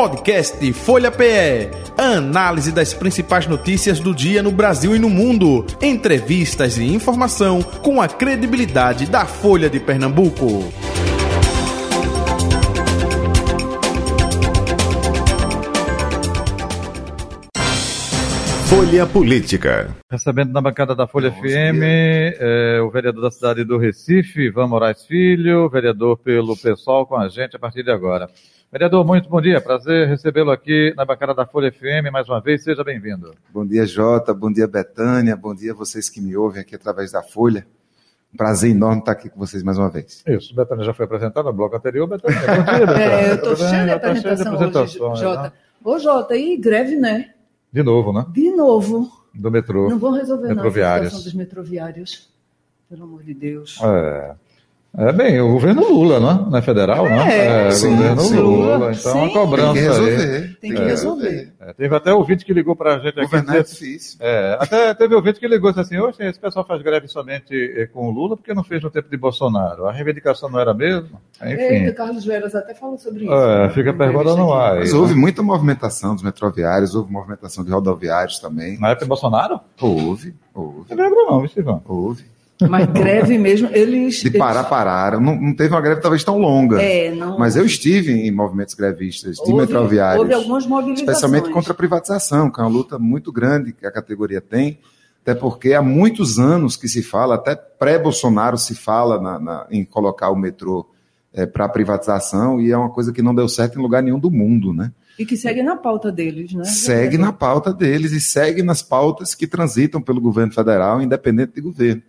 Podcast Folha PE. Análise das principais notícias do dia no Brasil e no mundo. Entrevistas e informação com a credibilidade da Folha de Pernambuco. Folha Política. Recebendo na bancada da Folha FM é, o vereador da cidade do Recife, Ivan Moraes Filho, vereador pelo PSOL com a gente a partir de agora. Vereador, muito bom dia. Prazer recebê-lo aqui na bancada da Folha FM mais uma vez. Seja bem-vindo. Bom dia, Jota. Bom dia, Betânia. Bom dia vocês que me ouvem aqui através da Folha. Um prazer enorme estar aqui com vocês mais uma vez. Isso, Betânia já foi apresentada no bloco anterior. Betânia, bom dia, Betânia. É, eu estou cheio de tá de apresentação hoje, apresentações, Jota. né? Ô, Jota, e greve, né? De novo, né? De novo. Do metrô. Não vão resolver não a situação dos metroviários. Pelo amor de Deus. É. É bem, o governo Lula, né? Não é federal, né? É, É, sim, governo sim. Lula. Então, Sim. a cobrança Tem que aí. resolver. Tem que resolver. É, teve até ouvinte que ligou pra gente aqui. Governar é difícil. É, até teve ouvinte que ligou e disse assim, Oxe, esse pessoal faz greve somente eh, com o Lula porque não fez no tempo de Bolsonaro. A reivindicação não era a mesma? Eita, Enfim. Carlos Veras até falou sobre isso. É, fica a pergunta no ar. Mas aí, houve muita movimentação dos metroviários, houve movimentação de rodoviários também. Na época de Bolsonaro? Houve, Não houve, lembro não, viu, Ivan? houve. Mas greve mesmo, eles... De parar, pararam. Não, não teve uma greve talvez tão longa. É, não... Mas eu estive em movimentos grevistas de houve, metroviários. Houve algumas mobilizações. especialmente contra a privatização, que é uma luta muito grande que a categoria tem, até porque há muitos anos que se fala, até pré-Bolsonaro se fala na- na- em colocar o metrô para privatização e é uma coisa que não deu certo em lugar nenhum do mundo, né? E que segue na pauta deles, né? Segue na pauta deles e segue nas pautas que transitam pelo governo federal, independente de governo.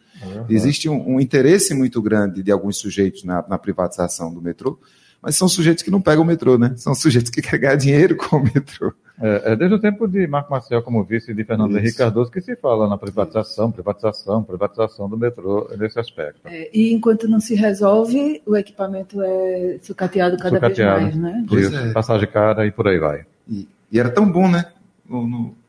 Existe um, um interesse muito grande de alguns sujeitos na, na privatização do metrô, mas são sujeitos que não pegam o metrô, né? São sujeitos que querem ganhar dinheiro com o metrô. É, é desde o tempo de Marco Maciel como vice de Fernando Isso. Henrique Cardoso que se fala na privatização, privatização, privatização do metrô nesse aspecto. É, e enquanto não se resolve, o equipamento é sucateado cada Sucateado. vez mais, né? Pois Isso, é. passagem cara e por aí vai. E, e era tão bom, né? No, no-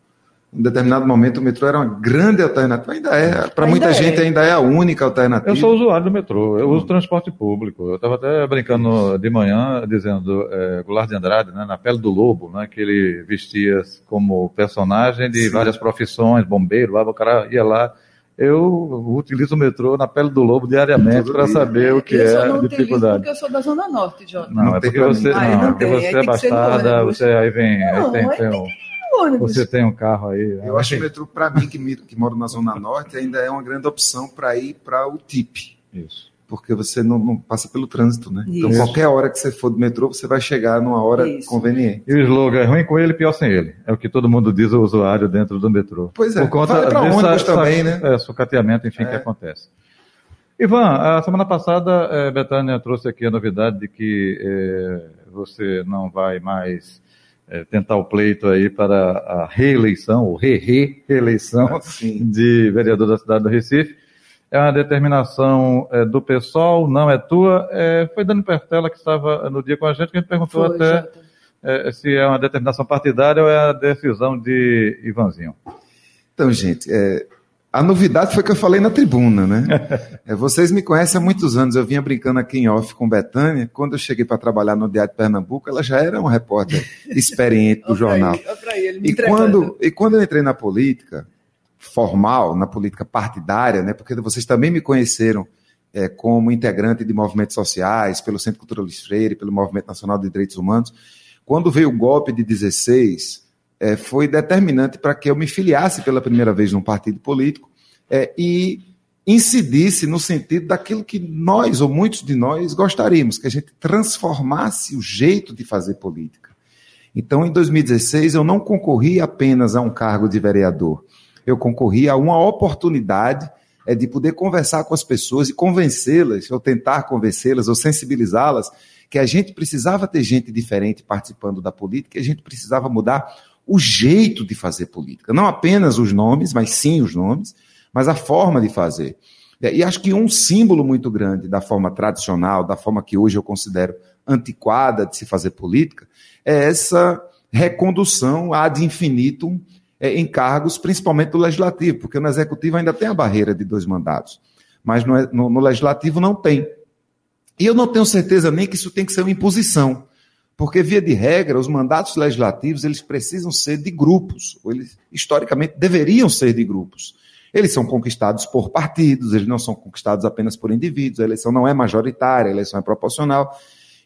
em determinado momento o metrô era uma grande alternativa. Ainda é. Para muita é. gente ainda é a única alternativa. Eu sou usuário do metrô, eu uso transporte público. Eu estava até brincando de manhã, dizendo, é, Goulart de Andrade, né, na pele do lobo, né, que ele vestia como personagem de Sim. várias profissões, bombeiro, lá, o cara ia lá. Eu utilizo o metrô na pele do lobo diariamente para saber o que eu é não dificuldade. porque eu sou da Zona Norte, Jota. Não, Não é tem porque você. Ah, não, não porque tem, você é tem bastarda, ônibus. você aí vem, aí Não, tem, aí tem tem um, ônibus. você tem um carro aí. Eu acho que o metrô, para mim, que, me- que moro na Zona Norte, ainda é uma grande opção para ir para o TIP. Isso. Porque você não, não passa pelo trânsito, né? Então, Isso. qualquer hora que você for do metrô, você vai chegar numa hora Isso. conveniente. E o slogan é ruim com ele, pior sem ele. É o que todo mundo diz o usuário dentro do metrô. Pois é, Por conta vale dessa- ônibus também, essa- né? É, sucateamento, enfim, É. que acontece. Ivan, a semana passada, eh, Betânia trouxe aqui a novidade de que eh, você não vai mais eh, tentar o pleito aí para a reeleição, ou re-re-reeleição Sim. de vereador da cidade do Recife. É uma determinação eh, do pessoal, não é tua. Eh, foi Dani Pertella que estava no dia com a gente, que a gente perguntou Foi, até eh, se é uma determinação partidária ou é a decisão de Ivanzinho. Então, gente, é, a novidade foi que eu falei na tribuna, né? É, vocês me conhecem há muitos anos. Eu vinha brincando aqui em off com Betânia. Quando eu cheguei para trabalhar no Diário de Pernambuco, ela já era uma repórter experiente do jornal. E quando, e quando eu entrei na política formal, na política partidária, né, porque vocês também me conheceram é, como integrante de movimentos sociais, pelo Centro Cultural Freire, pelo Movimento Nacional de Direitos Humanos, quando veio o golpe de 16, é, foi determinante para que eu me filiasse pela primeira vez num partido político é, e incidisse no sentido daquilo que nós, ou muitos de nós, gostaríamos, que a gente transformasse o jeito de fazer política. Então, em 2016, eu não concorri apenas a um cargo de vereador, eu concorri a uma oportunidade é, de poder conversar com as pessoas e convencê-las, ou tentar convencê-las, ou sensibilizá-las, que a gente precisava ter gente diferente participando da política, e a gente precisava mudar o jeito de fazer política. Não apenas os nomes, mas sim os nomes, mas a forma de fazer. É, E acho que um símbolo muito grande da forma tradicional, da forma que hoje eu considero antiquada de se fazer política, é essa recondução ad infinitum é, em cargos, principalmente do legislativo, porque no executivo ainda tem a barreira de dois mandatos, mas no, no- no legislativo não tem. E eu não tenho certeza nem que isso tem que ser uma imposição, Porque, via de regra, os mandatos legislativos eles precisam ser de grupos, ou eles historicamente deveriam ser de grupos. Eles são conquistados por partidos, eles não são conquistados apenas por indivíduos, a eleição não é majoritária, a eleição é proporcional.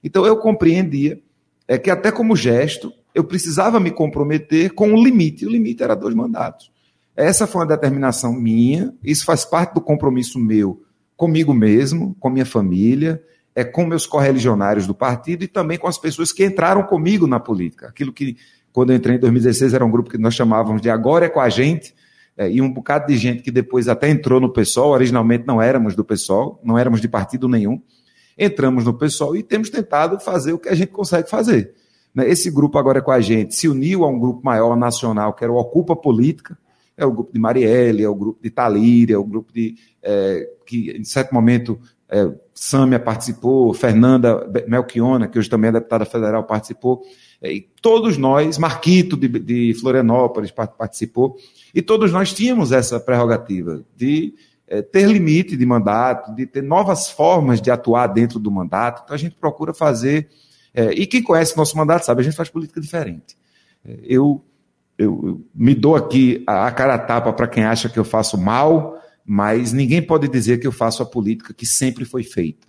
Então eu compreendia é que até como gesto, eu precisava me comprometer com um limite, o limite era dois mandatos. Essa foi uma determinação minha, isso faz parte do compromisso meu comigo mesmo, com minha família, é, com meus correligionários do partido e também com as pessoas que entraram comigo na política. Aquilo que, quando eu entrei em 2016, era um grupo que nós chamávamos de Agora é com a gente, é, e um bocado de gente que depois até entrou no PSOL, originalmente não éramos do PSOL, não éramos de partido nenhum, entramos no PSOL e temos tentado fazer o que a gente consegue fazer. Né? Esse grupo agora é com a gente se uniu a um grupo maior nacional, que era o Ocupa Política, é o grupo de Marielle, é o grupo de Talíria, é o grupo de é, que em certo momento é, Sâmia participou, Fernanda Melchiona, que hoje também é deputada federal, participou, é, e todos nós, Marquito de, de Florianópolis participou, e todos nós tínhamos essa prerrogativa de é, ter limite de mandato, de ter novas formas de atuar dentro do mandato, então a gente procura fazer, é, e quem conhece nosso mandato sabe, a gente faz política diferente. Eu, eu, eu me dou aqui a, a cara tapa para quem acha que eu faço mal, mas ninguém pode dizer que eu faço a política que sempre foi feita.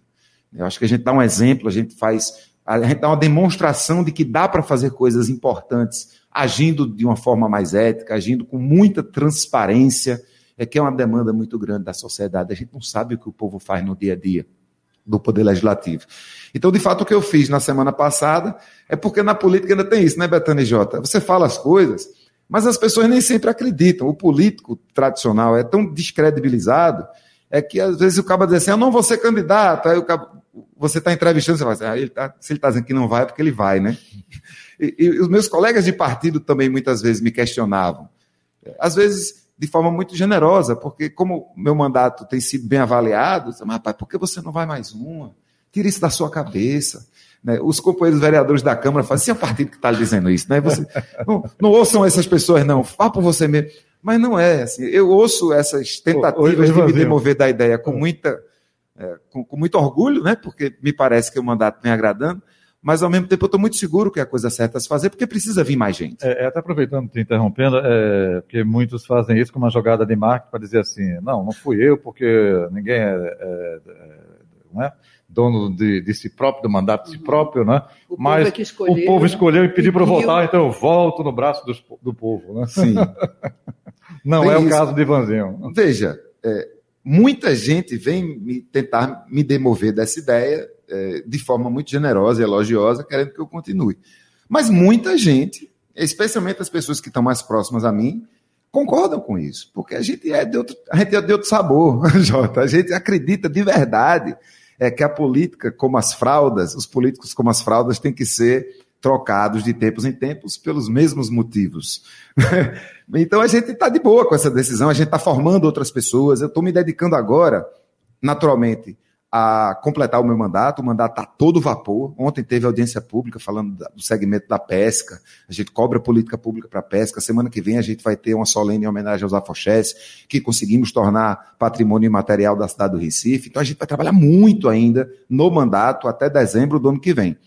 Eu acho que a gente dá um exemplo, a gente faz, a gente dá uma demonstração de que dá para fazer coisas importantes agindo de uma forma mais ética, agindo com muita transparência, é que é uma demanda muito grande da sociedade. A gente não sabe o que o povo faz no dia a dia do Poder Legislativo. Então, de fato, o que eu fiz na semana passada é porque na política ainda tem isso, né, Betânia Jota? Você fala as coisas, mas as pessoas nem sempre acreditam. O político tradicional é tão descredibilizado é que às vezes o cara diz assim: eu não vou ser candidato. Aí o cabo, você está entrevistando, você vai assim, ah, ele tá, se ele está dizendo que não vai, é porque ele vai, né? E, e, os meus colegas de partido também muitas vezes me questionavam. Às vezes de forma muito generosa, porque como meu mandato tem sido bem avaliado, mas rapaz, por que você não vai mais uma? Tira isso da sua cabeça. Né? Os companheiros vereadores da Câmara falam assim, é o partido que está lhe dizendo isso, né? Você, não, não, ouçam essas pessoas, não, vá por você mesmo. Mas não é, assim, eu ouço essas tentativas de me demover da ideia com muita, é, com, com, muito orgulho, né? Porque me parece que o mandato vem agradando, mas ao mesmo tempo eu estou muito seguro que é a coisa certa a se fazer, porque precisa vir mais gente. É, é até aproveitando, te interrompendo, é, porque muitos fazem isso com uma jogada de marketing para dizer assim, não, não fui eu, porque ninguém é, é, é não é? Dono de, de, si próprio, do mandato de si uhum. próprio, né? O Mas é escolheu, o povo escolheu e pediu para voltar, então eu volto no braço do, do povo, né? Sim. Não Tem é o caso de Ivanzinho. Veja, é, muita gente vem me tentar me demover dessa ideia é, de forma muito generosa e elogiosa, querendo que eu continue. Mas muita gente, especialmente as pessoas que estão mais próximas a mim, concordam com isso, porque a gente é de outro, a gente é de outro sabor, Jota. A gente acredita de verdade é que a política, como as fraldas, os políticos como as fraldas têm que ser trocados de tempos em tempos pelos mesmos motivos. então a gente está de boa com essa decisão, a gente está formando outras pessoas. Eu estou me dedicando agora, naturalmente, a completar o meu mandato. O mandato está todo vapor. Ontem teve audiência pública falando do segmento da pesca. A gente cobra política pública para pesca. Semana que vem a gente vai ter uma solene homenagem aos afoxés, que conseguimos tornar patrimônio imaterial da cidade do Recife. Então a gente vai trabalhar muito ainda no mandato até dezembro do ano que vem.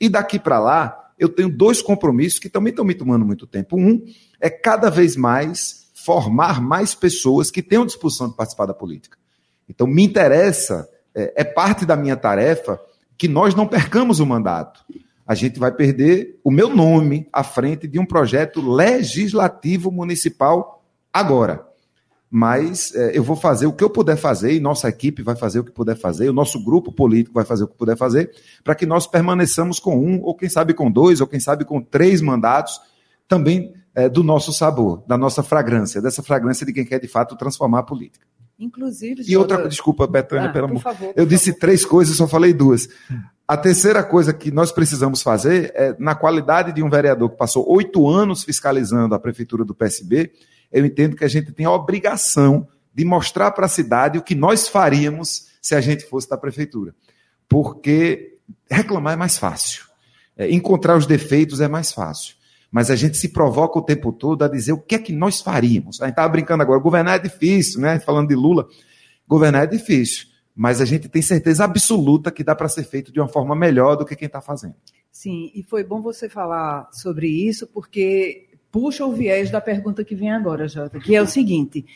E daqui para lá, eu tenho dois compromissos que também estão me tomando muito tempo. Um é cada vez mais formar mais pessoas que tenham disposição de participar da política. Então, me interessa é, é parte da minha tarefa que nós não percamos o mandato. A gente vai perder o meu nome à frente de um projeto legislativo municipal agora. Mas é, eu vou fazer o que eu puder fazer, e nossa equipe vai fazer o que puder fazer, o nosso grupo político vai fazer o que puder fazer, para que nós permaneçamos com um, ou quem sabe com dois, ou quem sabe com três mandatos, também é, do nosso sabor, da nossa fragrância, dessa fragrância de quem quer de fato transformar a política. Inclusive. E outra, desculpa, Betânia, ah, pelo amor. Favor, eu disse favor. três coisas, só falei duas. A terceira coisa que nós precisamos fazer é, na qualidade de um vereador que passou oito anos fiscalizando a prefeitura do PSB, eu entendo que a gente tem a obrigação de mostrar para a cidade o que nós faríamos se a gente fosse da prefeitura. Porque reclamar é mais fácil. É, encontrar os defeitos é mais fácil mas a gente se provoca o tempo todo a dizer o que é que nós faríamos. A gente estava brincando agora, governar é difícil, né? Falando de Lula, governar é difícil, mas a gente tem certeza absoluta que dá para ser feito de uma forma melhor do que quem está fazendo. Sim, e foi bom você falar sobre isso, porque puxa o viés da pergunta que vem agora, Jota, que é o seguinte: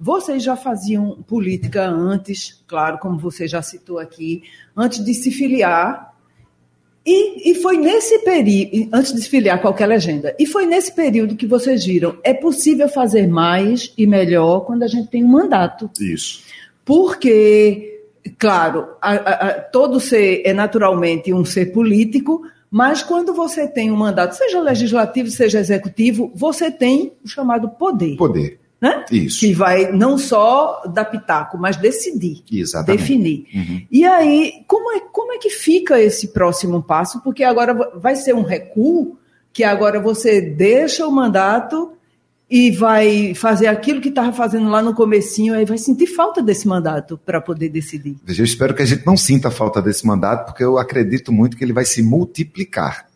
vocês já faziam política antes, claro, como você já citou aqui, antes de se filiar. E, e foi nesse período, antes de se filiar qualquer legenda, e foi nesse período que vocês viram, é possível fazer mais e melhor quando a gente tem um mandato. Isso. Porque, claro, a, a, todo ser é naturalmente um ser político, mas quando você tem um mandato, seja legislativo, seja executivo, você tem o chamado poder. Poder. Né? Isso. Que vai não só dar pitaco, mas decidir. Exatamente. Definir. Uhum. E aí, como é, como é que fica esse próximo passo? Porque agora vai ser um recuo, que agora você deixa o mandato e vai fazer aquilo que estava fazendo lá no comecinho, aí vai sentir falta desse mandato para poder decidir. Veja, eu espero que a gente não sinta falta desse mandato, porque eu acredito muito que ele vai se multiplicar.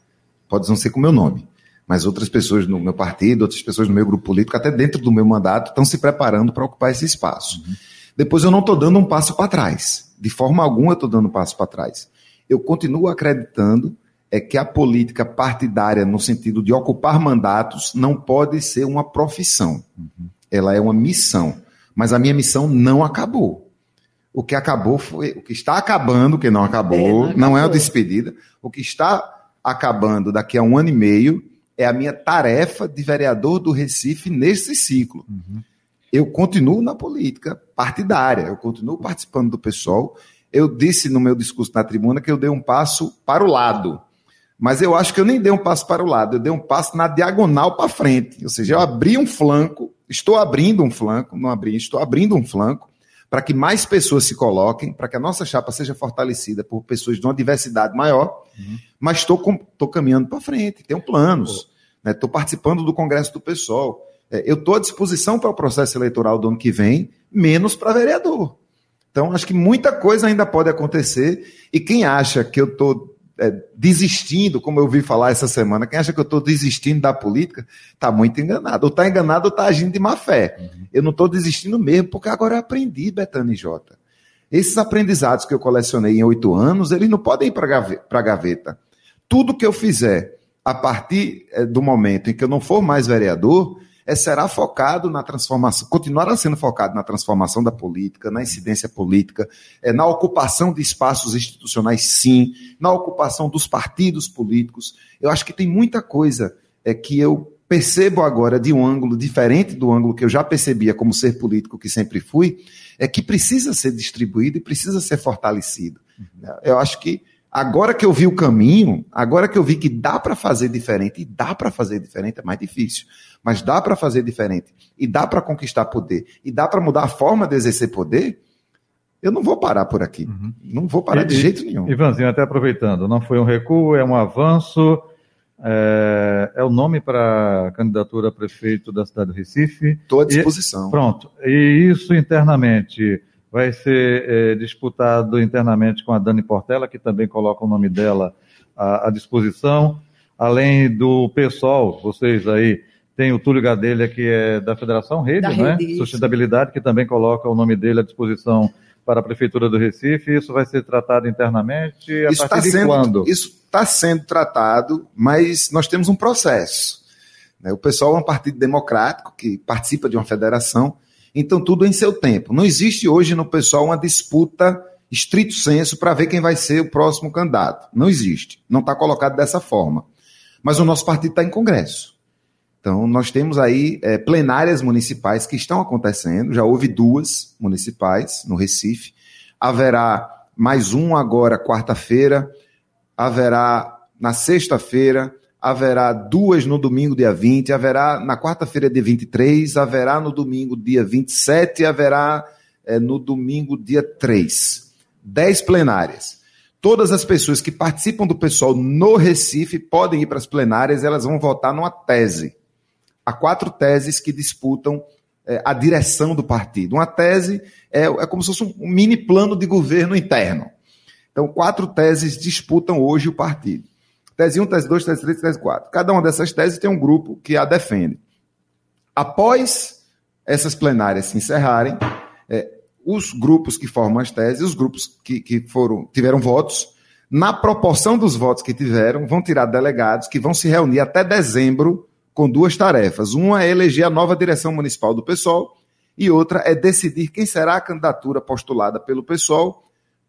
Pode não ser com o meu nome, mas outras pessoas no meu partido, outras pessoas no meu grupo político, até dentro do meu mandato, estão se preparando para ocupar esse espaço. Uhum. Depois eu não estou dando um passo para trás. De forma alguma eu estou dando um passo para trás. Eu continuo acreditando é que a política partidária, no sentido de ocupar mandatos, não pode ser uma profissão. Uhum. Ela é uma missão. Mas a minha missão não acabou. O que acabou foi. O que está acabando, que não acabou, é, não, acabou. não é a despedida. O que está acabando daqui a um ano e meio é a minha tarefa de vereador do Recife nesse ciclo. Uhum. Eu continuo na política partidária, eu continuo participando do pessoal. Eu disse no meu discurso na tribuna que eu dei um passo para o lado. Mas eu acho que eu nem dei um passo para o lado, eu dei um passo na diagonal para frente. Ou seja, eu abri um flanco, estou abrindo um flanco, não abri, estou abrindo um flanco para que mais pessoas se coloquem, para que a nossa chapa seja fortalecida por pessoas de uma diversidade maior, uhum. mas estou caminhando para frente, tenho planos, estou né, participando do Congresso do Pessoal. É, eu estou à disposição para o processo eleitoral do ano que vem, menos para vereador. Então, acho que muita coisa ainda pode acontecer, e quem acha que eu estou é, desistindo, como eu ouvi falar essa semana, quem acha que eu estou desistindo da política está muito enganado. Ou está enganado ou está agindo de má fé. Uhum. Eu não estou desistindo mesmo, porque agora eu aprendi, Betânia e Jota. Esses aprendizados que eu colecionei em oito anos, eles não podem ir para a gaveta. Tudo que eu fizer a partir é, do momento em que eu não for mais vereador, é, será focado na transformação, continuará sendo focado na transformação da política, na incidência política, é, na ocupação de espaços institucionais, sim, na ocupação dos partidos políticos. Eu acho que tem muita coisa é, que eu percebo agora de um ângulo diferente do ângulo que eu já percebia como ser político que sempre fui, é que precisa ser distribuído e precisa ser fortalecido. Eu acho que agora que eu vi o caminho, agora que eu vi que dá para fazer diferente, e dá para fazer diferente, é mais difícil mas dá para fazer diferente e dá para conquistar poder e dá para mudar a forma de exercer poder, eu não vou parar por aqui. Uhum. Não vou parar e, de jeito nenhum. Ivanzinho, até aproveitando, não foi um recuo, é um avanço. É, é o nome para a candidatura a prefeito da cidade do Recife. Estou à disposição. E, pronto. E isso internamente vai ser é, disputado internamente com a Dani Portela, que também coloca o nome dela à, à disposição. Além do pessoal, vocês aí tem o Túlio Gadelha, que é da Federação Rede, da né? Rede, Sustentabilidade, que também coloca o nome dele à disposição para a Prefeitura do Recife. Isso vai ser tratado internamente? A isso partir tá de sendo, quando? Isso está sendo tratado, mas nós temos um processo. Né? O pessoal é um partido democrático que participa de uma federação, então tudo em seu tempo. Não existe hoje no pessoal uma disputa estrito senso para ver quem vai ser o próximo candidato. Não existe. Não está colocado dessa forma. Mas o nosso partido está em Congresso. Então, nós temos aí é, plenárias municipais que estão acontecendo, já houve duas municipais no Recife, haverá mais um agora, quarta-feira, haverá na sexta-feira, haverá duas no domingo, dia 20, haverá na quarta-feira, dia 23, haverá no domingo, dia 27, haverá é, no domingo, dia 3. Dez plenárias. Todas as pessoas que participam do pessoal no Recife podem ir para as plenárias, elas vão votar numa tese há quatro teses que disputam é, a direção do partido. Uma tese é, é como se fosse um mini plano de governo interno. Então, quatro teses disputam hoje o partido. Tese 1, tese 2, tese 3, tese 4. Cada uma dessas teses tem um grupo que a defende. Após essas plenárias se encerrarem, é, os grupos que formam as teses, os grupos que, que foram, tiveram votos, na proporção dos votos que tiveram, vão tirar delegados que vão se reunir até dezembro com duas tarefas. Uma é eleger a nova direção municipal do PSOL e outra é decidir quem será a candidatura postulada pelo PSOL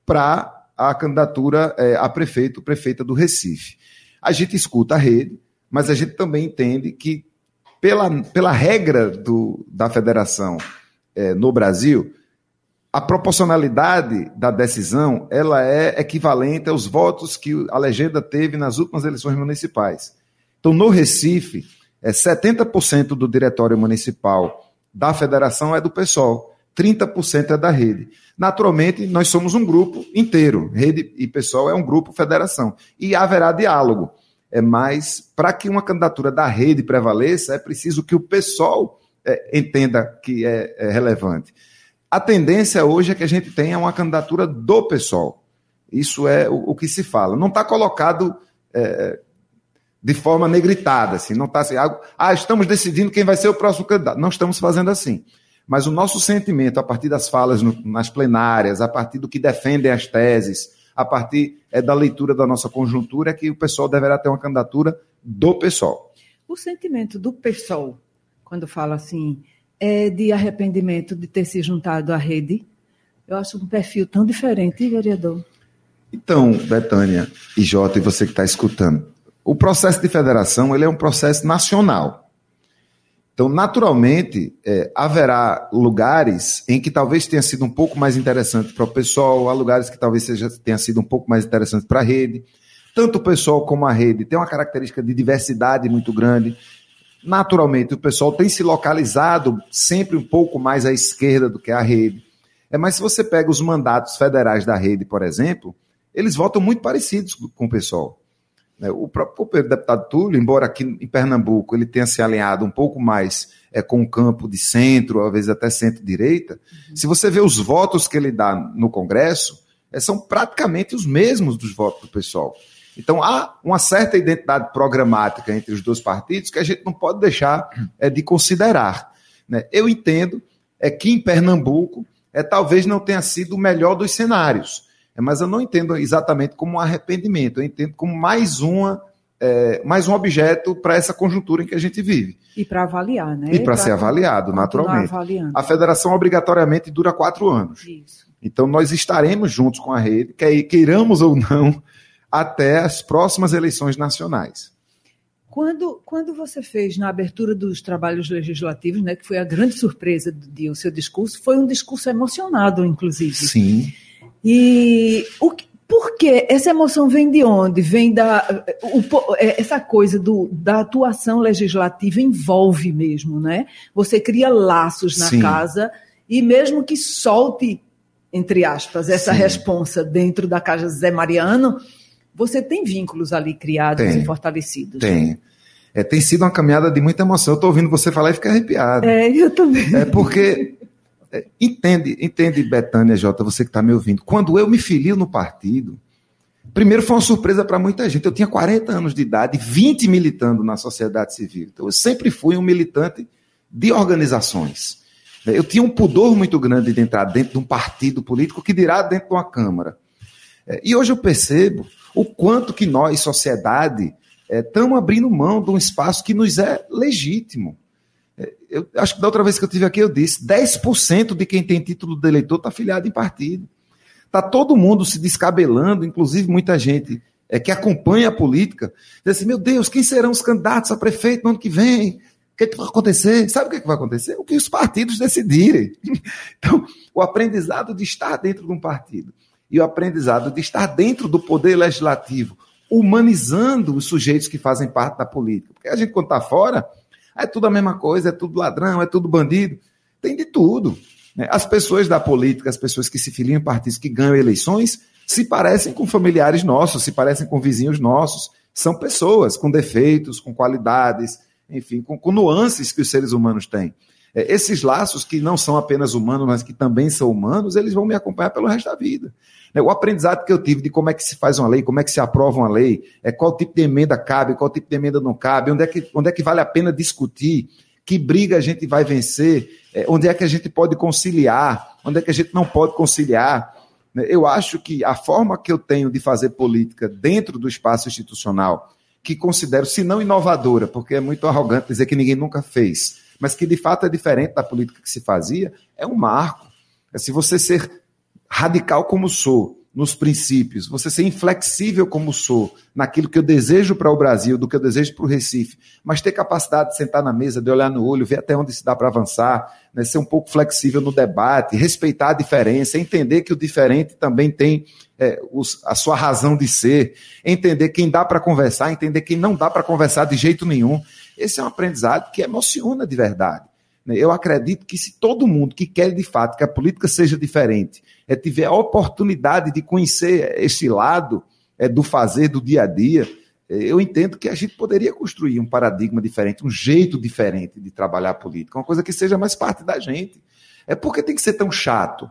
para a candidatura é, a prefeito, prefeita do Recife. A gente escuta a rede, mas a gente também entende que, pela, pela regra do, da federação é, no Brasil, a proporcionalidade da decisão ela é equivalente aos votos que a legenda teve nas últimas eleições municipais. Então, no Recife, é 70% do diretório municipal da federação é do PSOL, 30% é da rede. Naturalmente, nós somos um grupo inteiro, rede e PSOL é um grupo federação, e haverá diálogo. É mais para que uma candidatura da rede prevaleça, é preciso que o PSOL é, entenda que é, é relevante. A tendência hoje é que a gente tenha uma candidatura do PSOL. Isso é o, o que se fala. Não está colocado é, de forma negritada, assim, não está assim, ah, estamos decidindo quem vai ser o próximo candidato. Não estamos fazendo assim. Mas o nosso sentimento, a partir das falas no, nas plenárias, a partir do que defendem as teses, a partir é, da leitura da nossa conjuntura, é que o pessoal deverá ter uma candidatura do PSOL. O sentimento do PSOL, quando fala assim, é de arrependimento de ter se juntado à rede. Eu acho um perfil tão diferente, vereador. Então, Betânia e Jota, e você que está escutando, o processo de federação ele é um processo nacional. Então, naturalmente, é, haverá lugares em que talvez tenha sido um pouco mais interessante para o pessoal, há lugares que talvez seja, tenha sido um pouco mais interessante para a rede. Tanto o pessoal como a rede tem uma característica de diversidade muito grande. Naturalmente, o pessoal tem se localizado sempre um pouco mais à esquerda do que a rede. É, mas se você pega os mandatos federais da rede, por exemplo, eles votam muito parecidos com o pessoal. É, o próprio deputado Túlio, embora aqui em Pernambuco ele tenha se alinhado um pouco mais é, com o campo de centro, às vezes até centro-direita, uhum. se você vê os votos que ele dá no Congresso, é, são praticamente os mesmos dos votos do pessoal. Então há uma certa identidade programática entre os dois partidos que a gente não pode deixar é, de considerar. Né? Eu entendo é que em Pernambuco é, talvez não tenha sido o melhor dos cenários, mas eu não entendo exatamente como um arrependimento, eu entendo como mais uma é, mais um objeto para essa conjuntura em que a gente vive. E para avaliar, né? E para ser avaliado, naturalmente. Avaliando. A federação obrigatoriamente dura quatro anos. Isso. Então nós estaremos juntos com a rede, queiramos ou não, até as próximas eleições nacionais. Quando, quando você fez na abertura dos trabalhos legislativos, né, que foi a grande surpresa do dia, o seu discurso, foi um discurso emocionado, inclusive. Sim. E o, por que essa emoção vem de onde? Vem da o, é, essa coisa do, da atuação legislativa envolve mesmo, né? Você cria laços na Sim. casa e mesmo que solte entre aspas essa Sim. responsa dentro da casa Zé Mariano, você tem vínculos ali criados tem, e fortalecidos? Tem. É, tem sido uma caminhada de muita emoção. Eu estou ouvindo você falar e ficar arrepiado. É, eu também. É porque, entende, entende, Betânia Jota, você que está me ouvindo, quando eu me filio no partido, primeiro foi uma surpresa para muita gente. Eu tinha 40 anos de idade, 20 militando na sociedade civil. Então eu sempre fui um militante de organizações. Eu tinha um pudor muito grande de entrar dentro de um partido político, que dirá dentro de uma Câmara. É, e hoje eu percebo o quanto que nós, sociedade, estamos é, abrindo mão de um espaço que nos é legítimo. É, eu acho que da outra vez que eu tive aqui eu disse, 10% de quem tem título de eleitor está afiliado em partido. Está todo mundo se descabelando, inclusive muita gente é, que acompanha a política, diz assim, meu Deus, quem serão os candidatos a prefeito no ano que vem? O que, que vai acontecer? Sabe o que, que vai acontecer? O que os partidos decidirem. Então, o aprendizado de estar dentro de um partido e o aprendizado de estar dentro do poder legislativo, humanizando os sujeitos que fazem parte da política. Porque a gente, quando está fora, é tudo a mesma coisa, é tudo ladrão, é tudo bandido, tem de tudo. Né? As pessoas da política, as pessoas que se filiam em partidos que ganham eleições, se parecem com familiares nossos, se parecem com vizinhos nossos. São pessoas com defeitos, com qualidades, enfim, com, com nuances que os seres humanos têm. É, esses laços que não são apenas humanos, mas que também são humanos, eles vão me acompanhar pelo resto da vida. É, o aprendizado que eu tive de como é que se faz uma lei, como é que se aprova uma lei, é qual tipo de emenda cabe, qual tipo de emenda não cabe, onde é que, onde é que vale a pena discutir, que briga a gente vai vencer, é, onde é que a gente pode conciliar, onde é que a gente não pode conciliar. Né? Eu acho que a forma que eu tenho de fazer política dentro do espaço institucional, que considero, se não inovadora, porque é muito arrogante dizer que ninguém nunca fez, mas que de fato é diferente da política que se fazia, é um marco. É se você ser radical como sou, nos princípios, você ser inflexível como sou, naquilo que eu desejo para o Brasil, do que eu desejo para o Recife, mas ter capacidade de sentar na mesa, de olhar no olho, ver até onde se dá para avançar, né, ser um pouco flexível no debate, respeitar a diferença, entender que o diferente também tem é, os, a sua razão de ser, entender quem dá para conversar, entender quem não dá para conversar de jeito nenhum. Esse é um aprendizado que emociona de verdade. Né. Eu acredito que se todo mundo que quer de fato que a política seja diferente, é, tiver a oportunidade de conhecer esse lado é, do fazer do dia a dia, é, eu entendo que a gente poderia construir um paradigma diferente, um jeito diferente de trabalhar a política, uma coisa que seja mais parte da gente. É porque tem que ser tão chato.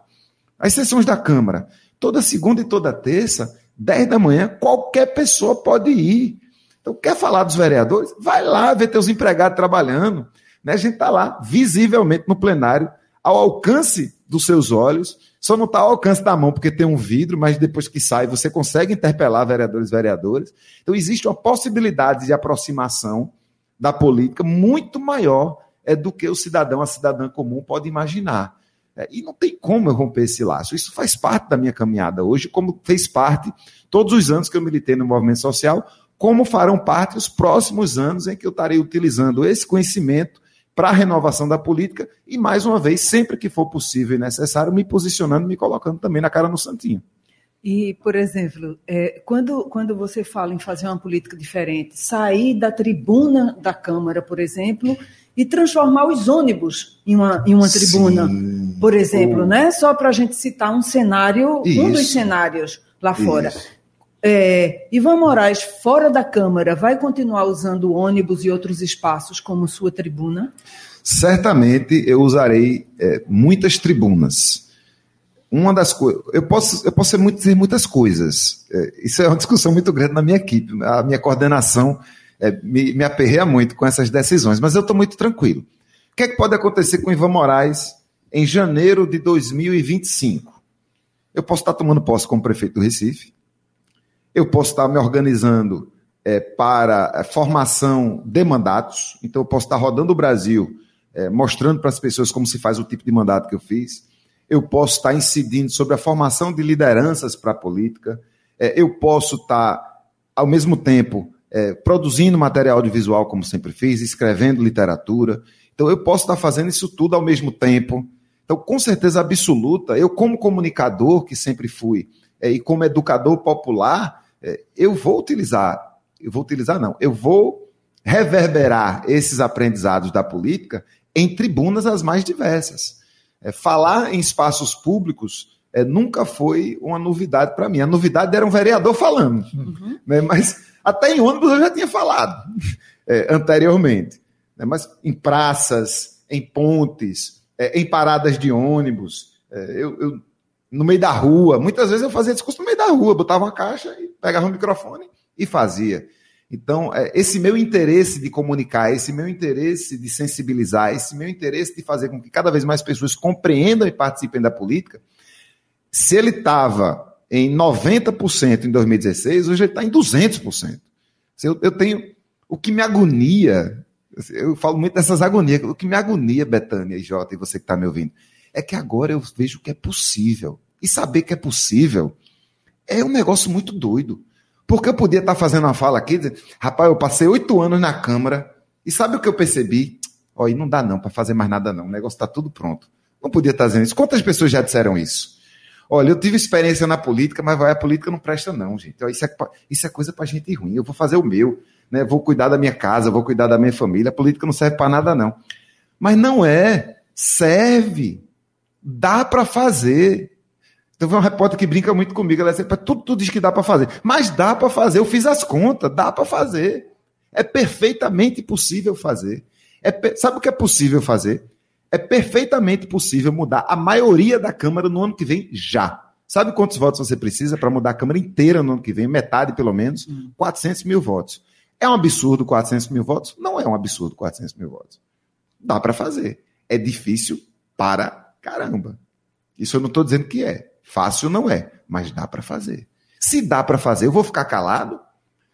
As sessões da Câmara, toda segunda e toda terça, 10 da manhã, qualquer pessoa pode ir. Então, quer falar dos vereadores? Vai lá ver teus empregados trabalhando. Né? A gente está lá, visivelmente no plenário, ao alcance dos seus olhos, só não está ao alcance da mão porque tem um vidro, mas depois que sai você consegue interpelar vereadores e vereadoras. Então existe uma possibilidade de aproximação da política muito maior é, do que o cidadão, a cidadã comum pode imaginar. É, e não tem como eu romper esse laço. Isso faz parte da minha caminhada hoje, como fez parte todos os anos que eu militei no movimento social, como farão parte os próximos anos em que eu estarei utilizando esse conhecimento para a renovação da política e, mais uma vez, sempre que for possível e necessário, me posicionando, me colocando também na cara no santinho. E, por exemplo, é, quando, quando você fala em fazer uma política diferente, sair da tribuna da Câmara, por exemplo, e transformar os ônibus em uma, em uma tribuna, Sim. por exemplo, né? Só para a gente citar um cenário, Isso. um dos cenários lá fora. É, Ivan Moraes, fora da Câmara, vai continuar usando ônibus e outros espaços como sua tribuna? Certamente eu usarei é, muitas tribunas. Uma das coisas. Eu posso, eu posso ser muito, dizer muitas coisas. É, isso é uma discussão muito grande na minha equipe. A minha coordenação é, me, me aperreia muito com essas decisões, mas eu estou muito tranquilo. O que, é que pode acontecer com Ivan Moraes em janeiro de 2025? Eu posso estar tomando posse como prefeito do Recife eu posso estar me organizando é, para a formação de mandatos, então eu posso estar rodando o Brasil, é, mostrando para as pessoas como se faz o tipo de mandato que eu fiz. Eu posso estar incidindo sobre a formação de lideranças para a política. É, eu posso estar, ao mesmo tempo, é, produzindo material audiovisual, como sempre fiz, escrevendo literatura. Então, eu posso estar fazendo isso tudo ao mesmo tempo. Então, com certeza absoluta, eu, como comunicador, que sempre fui, é, e como educador popular, é, eu vou utilizar, eu vou utilizar não, eu vou reverberar esses aprendizados da política em tribunas as mais diversas. É, falar em espaços públicos é, nunca foi uma novidade para mim. A novidade era um vereador falando, uhum. né? mas até em ônibus eu já tinha falado é, anteriormente. Né? Mas em praças, em pontes, é, em paradas de ônibus, é, eu, eu no meio da rua. Muitas vezes eu fazia discurso no meio da rua, botava uma caixa e pegava o microfone e fazia. Então, é, esse meu interesse de comunicar, esse meu interesse de sensibilizar, esse meu interesse de fazer com que cada vez mais pessoas compreendam e participem da política, se ele estava em 90% em 2016, hoje ele está em 200%. Eu, eu tenho. O que me agonia, eu falo muito dessas agonias, o que me agonia, Betânia e Jota, e você que está me ouvindo, é que agora eu vejo que é possível. E saber que é possível é um negócio muito doido. Porque eu podia estar fazendo uma fala aqui, rapaz, eu passei oito anos na Câmara, e sabe o que eu percebi? Olha, não dá não para fazer mais nada não, o negócio está tudo pronto. Não podia estar dizendo isso. Quantas pessoas já disseram isso? Olha, eu tive experiência na política, mas vai, a política não presta não, gente. Isso é, isso é coisa para gente ruim. Eu vou fazer o meu, né? Vou cuidar da minha casa, vou cuidar da minha família. A política não serve para nada não. Mas não é. Serve. Dá para fazer. Então foi uma repórter que brinca muito comigo, ela diz, tudo, tudo diz que dá para fazer. Mas dá para fazer, eu fiz as contas, dá para fazer. É perfeitamente possível fazer. É, sabe o que é possível fazer? É perfeitamente possível mudar a maioria da Câmara no ano que vem já. Sabe quantos votos você precisa para mudar a Câmara inteira no ano que vem? Metade, pelo menos. Hum. 400 mil votos. É um absurdo 400 mil votos? Não é um absurdo 400 mil votos. Dá para fazer. É difícil para caramba. Isso eu não estou dizendo que é. Fácil não é, mas dá para fazer. Se dá para fazer, eu vou ficar calado?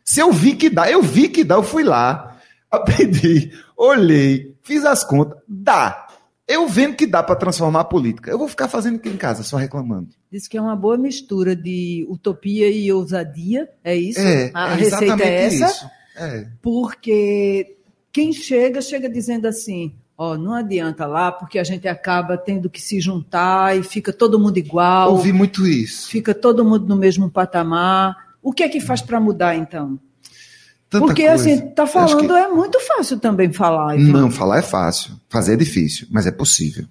Se eu vi que dá, eu vi que dá, eu fui lá, aprendi, olhei, fiz as contas, dá. Eu vendo que dá para transformar a política. Eu vou ficar fazendo aqui em casa, só reclamando. Diz que é uma boa mistura de utopia e ousadia, é isso? É, a é receita é essa? isso. É. Porque quem chega, chega dizendo assim: ó, não adianta lá, porque a gente acaba tendo que se juntar e fica todo mundo igual, Ouvi muito isso. fica todo mundo no mesmo patamar. O que é que faz para mudar então? Tanta porque coisa. assim, tá falando que- é muito fácil também falar. Ivan. Não, falar é fácil. Fazer é difícil, mas é possível.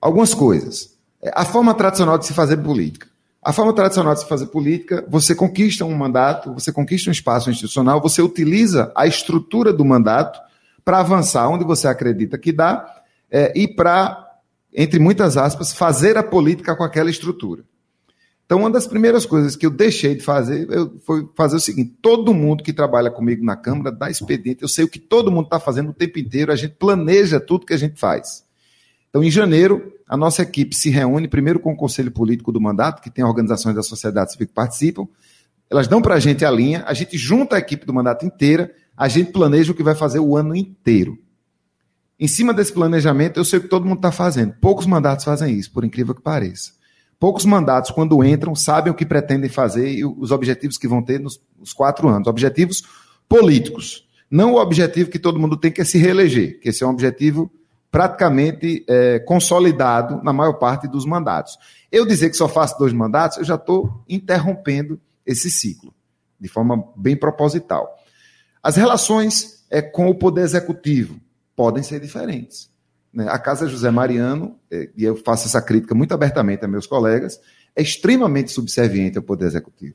Algumas coisas. É, A forma tradicional de se fazer política. A forma tradicional de se fazer política, você conquista um mandato, você conquista um espaço institucional, você utiliza a estrutura do mandato para avançar onde você acredita que dá é, e para, entre muitas aspas, fazer a política com aquela estrutura. Então, uma das primeiras coisas que eu deixei de fazer eu- foi fazer o seguinte: todo mundo que trabalha comigo na Câmara dá expediente. Eu sei o que todo mundo está fazendo o tempo inteiro, a gente planeja tudo que a gente faz. Então, em janeiro, a nossa equipe se reúne primeiro com o Conselho Político do Mandato, que tem organizações da sociedade civil que participam. Elas dão para a gente a linha, a gente junta a equipe do mandato inteira, a gente planeja o que vai fazer o ano inteiro. Em cima desse planejamento, eu sei o que todo mundo está fazendo. Poucos mandatos fazem isso, por incrível que pareça. Poucos mandatos, quando entram, sabem o que pretendem fazer e os objetivos que vão ter nos, nos quatro anos. Objetivos políticos. Não o objetivo que todo mundo tem, que é se reeleger, que esse é um objetivo praticamente é, consolidado na maior parte dos mandatos. Eu dizer que só faço dois mandatos, eu já estou interrompendo esse ciclo, de forma bem proposital. As relações é, com o Poder Executivo podem ser diferentes. né? A Casa José Mariano, é, e eu faço essa crítica muito abertamente a meus colegas, é extremamente subserviente ao Poder Executivo.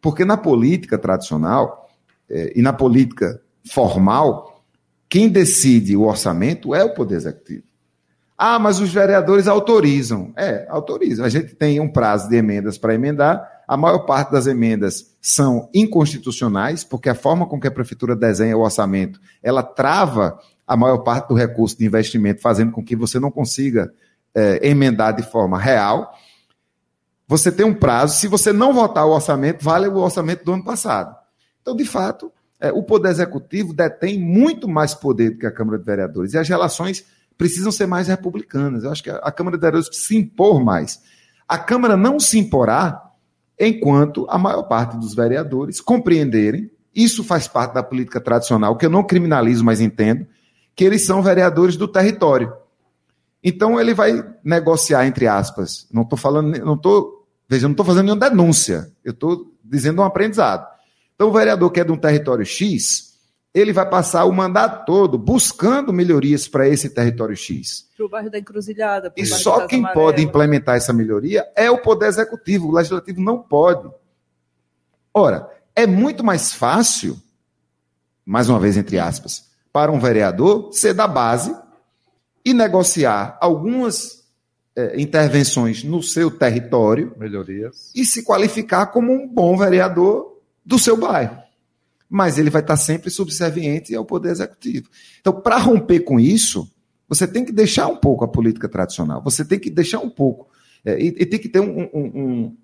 Porque na política tradicional é, e na política formal, quem decide o orçamento é o Poder Executivo. Ah, mas os vereadores autorizam. É, autorizam. A gente tem um prazo de emendas para emendar. A maior parte das emendas são inconstitucionais, porque a forma com que a prefeitura desenha o orçamento, ela trava a maior parte do recurso de investimento, fazendo com que você não consiga eh, emendar de forma real. Você tem um prazo. Se você não votar o orçamento, vale o orçamento do ano passado. Então, de fato, eh, o Poder Executivo detém muito mais poder do que a Câmara de Vereadores. E as relações precisam ser mais republicanas. Eu acho que a a Câmara de Vereadores precisa se impor mais. A Câmara não se imporá enquanto a maior parte dos vereadores compreenderem, isso faz parte da política tradicional, que eu não criminalizo, mas entendo, que eles são vereadores do território. Então ele vai negociar, entre aspas, não estou falando, não estou, veja, não estou fazendo nenhuma denúncia, eu estou dizendo um aprendizado. Então o vereador que é de um território X, ele vai passar o mandato todo buscando melhorias para esse território X. Pro bairro da Encruzilhada. E bairro só quem Amarela. pode implementar essa melhoria é o Poder Executivo. O Legislativo não pode. Ora, é muito mais fácil, mais uma vez entre aspas, para um vereador ser da base e negociar algumas eh, intervenções no seu território Melhorias. e se qualificar como um bom vereador do seu bairro. Mas ele vai estar sempre subserviente ao Poder Executivo. Então, para romper com isso, você tem que deixar um pouco a política tradicional. Você tem que deixar um pouco. é, e, e tem que ter um- um- um-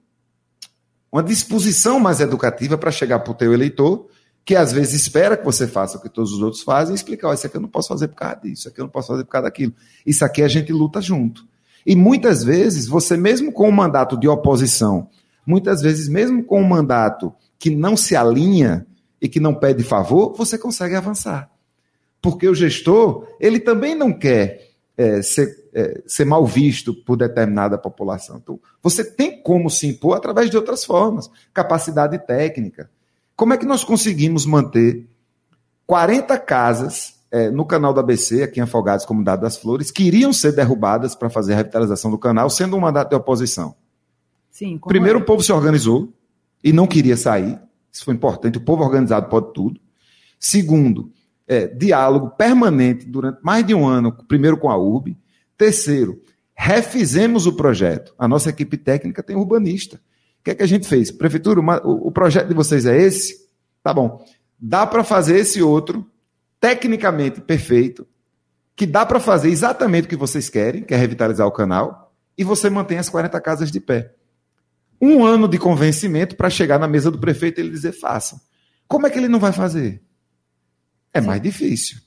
uma disposição mais educativa para chegar para o teu eleitor, que às vezes espera que você faça o que todos os outros fazem, e explicar: "Ó, isso aqui eu não posso fazer por causa disso, isso aqui eu não posso fazer por causa daquilo. Isso aqui a gente luta junto. E muitas vezes, você mesmo com um mandato de oposição, muitas vezes mesmo com um mandato que não se alinha e que não pede favor, você consegue avançar. Porque o gestor, ele também não quer é, ser, é, ser mal visto por determinada população. Então, você tem como se impor através de outras formas. Capacidade técnica. Como é que nós conseguimos manter 40 casas é, no canal da ABC, aqui em Afogados, Comunidade das Flores, que iriam ser derrubadas para fazer a revitalização do canal, sendo um mandato de oposição? Sim, Primeiro, o povo se organizou e não queria sair. Isso foi importante. O povo organizado pode tudo. Segundo, é, diálogo permanente durante mais de um ano, primeiro com a URB. Terceiro, refizemos o projeto. A nossa equipe técnica tem urbanista. O que é que a gente fez? Prefeitura, o, o projeto de vocês é esse? Tá bom. Dá para fazer esse outro, tecnicamente perfeito, que dá para fazer exatamente o que vocês querem, que é revitalizar o canal, e você mantém as 40 casas de pé. Um ano de convencimento para chegar na mesa do prefeito e ele dizer faça. Como é que ele não vai fazer? É Sim. mais difícil.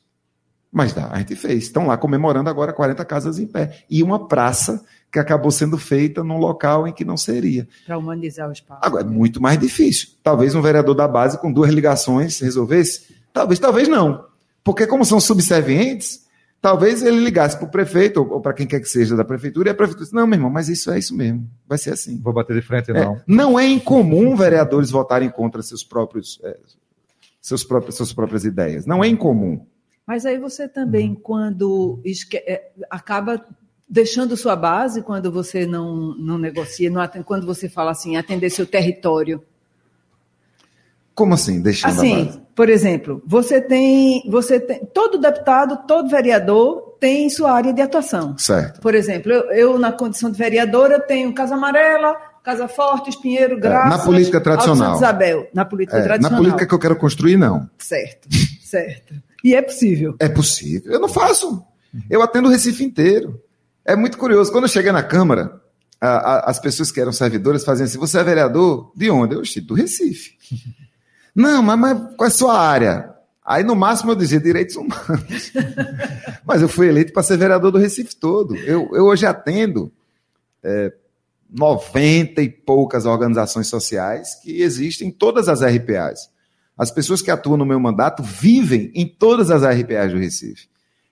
Mas dá, a gente fez. Estão lá comemorando agora 40 casas em pé. E uma praça que acabou sendo feita num local em que não seria. Para humanizar o espaço. Agora, é muito mais difícil. Talvez um vereador da base com duas ligações resolvesse? Talvez, talvez não. Porque como são subservientes, talvez ele ligasse para o prefeito ou, para quem quer que seja da prefeitura e a prefeitura disse, não, meu irmão, mas isso é isso mesmo. Vai ser assim. Vou bater de frente, não. É, não é incomum vereadores votarem contra seus próprios, é, seus próprios, suas próprias ideias. Não é incomum. Mas aí você também, uhum. quando esque... É, acaba deixando sua base, quando você não, não negocia, não atende, quando você fala assim, atender seu território. Como assim, deixando assim, a base? Por exemplo, você tem, você tem, todo deputado, todo vereador tem sua área de atuação. Certo. Por exemplo, eu, eu na condição de vereadora tenho Casa Amarela, Casa Forte, Espinheiro, Graças. É, na política tradicional. Isabel, na política é, tradicional. Na política que eu quero construir, não. Certo, certo. E é possível. É possível. Eu não faço. Eu atendo o Recife inteiro. É muito curioso. Quando eu cheguei na Câmara, a, a, as pessoas que eram servidoras faziam assim: você é vereador? De onde? Eu, do Recife. Não, mas, mas qual é a sua área? Aí, no máximo, eu dizia direitos humanos. mas eu fui eleito para ser vereador do Recife todo. Eu, eu hoje atendo é, 90 e poucas organizações sociais que existem em todas as RPAs. As pessoas que atuam no meu mandato vivem em todas as RPAs do Recife.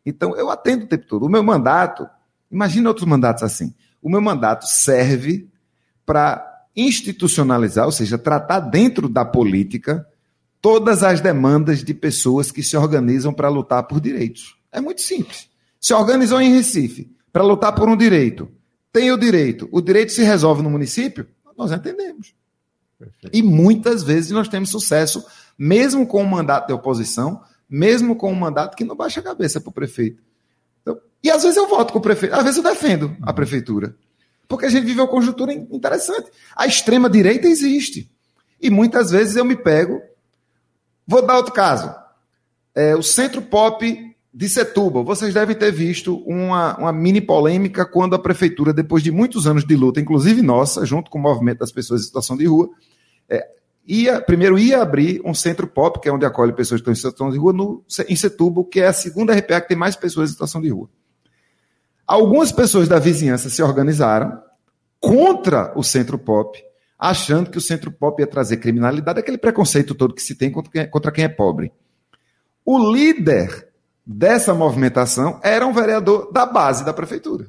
Então, eu atendo o tempo todo. O meu mandato, imagina outros mandatos assim. O meu mandato serve para institucionalizar, ou seja, tratar dentro da política todas as demandas de pessoas que se organizam para lutar por direitos. É muito simples. Se organizou em Recife para lutar por um direito. Tem o direito. O direito se resolve no município? Nós entendemos. Perfeito. E muitas vezes nós temos sucesso mesmo com um mandato de oposição, mesmo com um mandato que não baixa a cabeça para o prefeito. Então, e às vezes eu voto com o prefeito, às vezes eu defendo a prefeitura. Porque a gente vive uma conjuntura interessante. A extrema-direita existe. E muitas vezes eu me pego. Vou dar outro caso. É, o Centro Pop de Setúbal. Vocês devem ter visto uma, uma mini polêmica quando a prefeitura, depois de muitos anos de luta, inclusive nossa, junto com o movimento das pessoas em situação de rua, é, ia, primeiro ia abrir um centro pop, que é onde acolhe pessoas que estão em situação de rua, no, em Setúbal, que é a segunda RPA que tem mais pessoas em situação de rua. Algumas pessoas da vizinhança se organizaram contra o centro pop, achando que o centro pop ia trazer criminalidade, aquele preconceito todo que se tem contra quem, é, contra quem é pobre. O líder dessa movimentação era um vereador da base da prefeitura.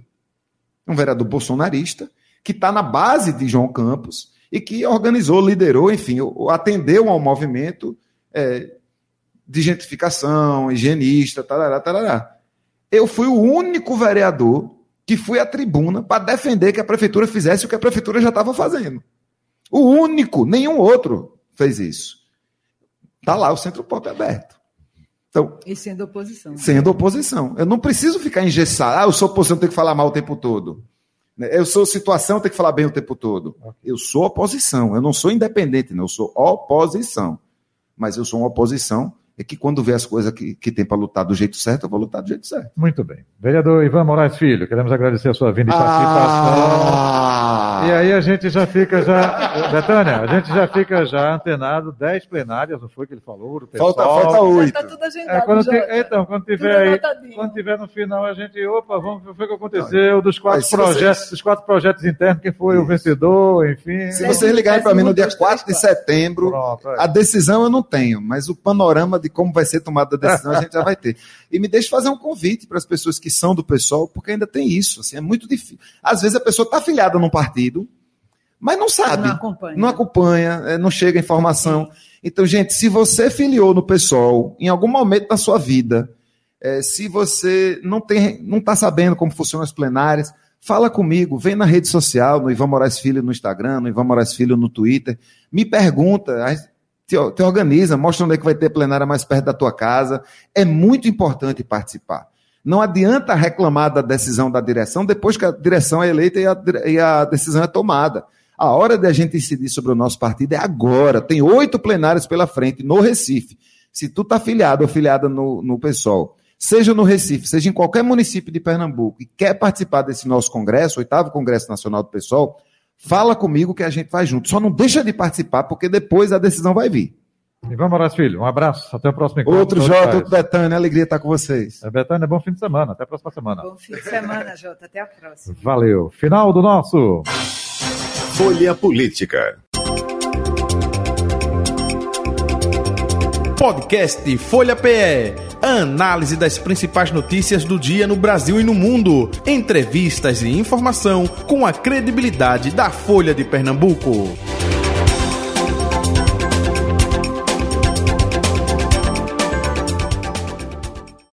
Um vereador bolsonarista, que está na base de João Campos, e que organizou, liderou, enfim, atendeu ao movimento é, de gentrificação, higienista, tarará, tarará. Eu fui o único vereador que fui à tribuna para defender que a prefeitura fizesse o que a prefeitura já estava fazendo. O único, nenhum outro fez isso. Está lá o Centro Pop aberto. Então, e sendo oposição. Sendo oposição. Eu não preciso ficar engessado. Ah, eu sou oposição, tenho que falar mal o tempo todo. Né? Eu sou situação, tem que falar bem o tempo todo. Eu sou oposição, eu não sou independente, não, eu sou oposição. Mas eu sou uma oposição é que quando vê as coisas que, que tem para lutar do jeito certo, eu vou lutar do jeito certo. Muito bem. Vereador Ivan Moraes Filho, queremos agradecer a sua vinda e participação. Ah! E aí a gente já fica já. Betânia, a gente já fica já antenado, 10 plenárias, não foi que ele falou? Do pessoal. Falta, falta 8. Tá tudo agendado, é, quando então, quando tiver aí, quando tiver no final, a gente, opa, vamos ver o que aconteceu, dos quatro projetos, vocês... dos quatro projetos internos, quem foi Isso. o vencedor, enfim. Se vocês ligarem para mim no dia 4 de setembro, Pronto, é. a decisão eu não tenho, mas o panorama de como vai ser tomada a decisão, a gente já vai ter. E me deixe fazer um convite para as pessoas que são do pessoal, porque ainda tem isso. Assim, é muito difícil. Às vezes a pessoa está afiliada num partido, mas não sabe. Não acompanha. Não, acompanha, é, não chega a informação. Então, gente, se você filiou no pessoal em algum momento da sua vida, é, se você não tem, não está sabendo como funcionam as plenárias, fala comigo, vem na rede social, no Ivan Moraes Filho no Instagram, no Ivan Moraes Filho no Twitter, me pergunta te, te organiza, mostra onde é que vai ter plenária mais perto da tua casa. É muito importante participar. Não adianta reclamar da decisão da direção depois que a direção é eleita e a, e a decisão é tomada. A hora de a gente incidir sobre o nosso partido é agora. Tem oito plenários pela frente no Recife. Se tu tá afiliado ou afiliada no, no PSOL, seja no Recife, seja em qualquer município de Pernambuco e quer participar desse nosso congresso, oitavo Congresso Nacional do PSOL, Fala comigo que a gente vai junto. Só não deixa de participar, porque depois a decisão vai vir. E vamos, Horácio Filho. Um abraço. Até o próximo encontro. Outro Jota, outro Betânia. Alegria estar com vocês. É, Betânia, bom fim de semana. Até a próxima semana. Bom fim de semana, Jota. Até a próxima. Valeu. Final do nosso. Folha Política. Podcast Folha PE. Análise das principais notícias do dia no Brasil e no mundo. Entrevistas e informação com a credibilidade da Folha de Pernambuco.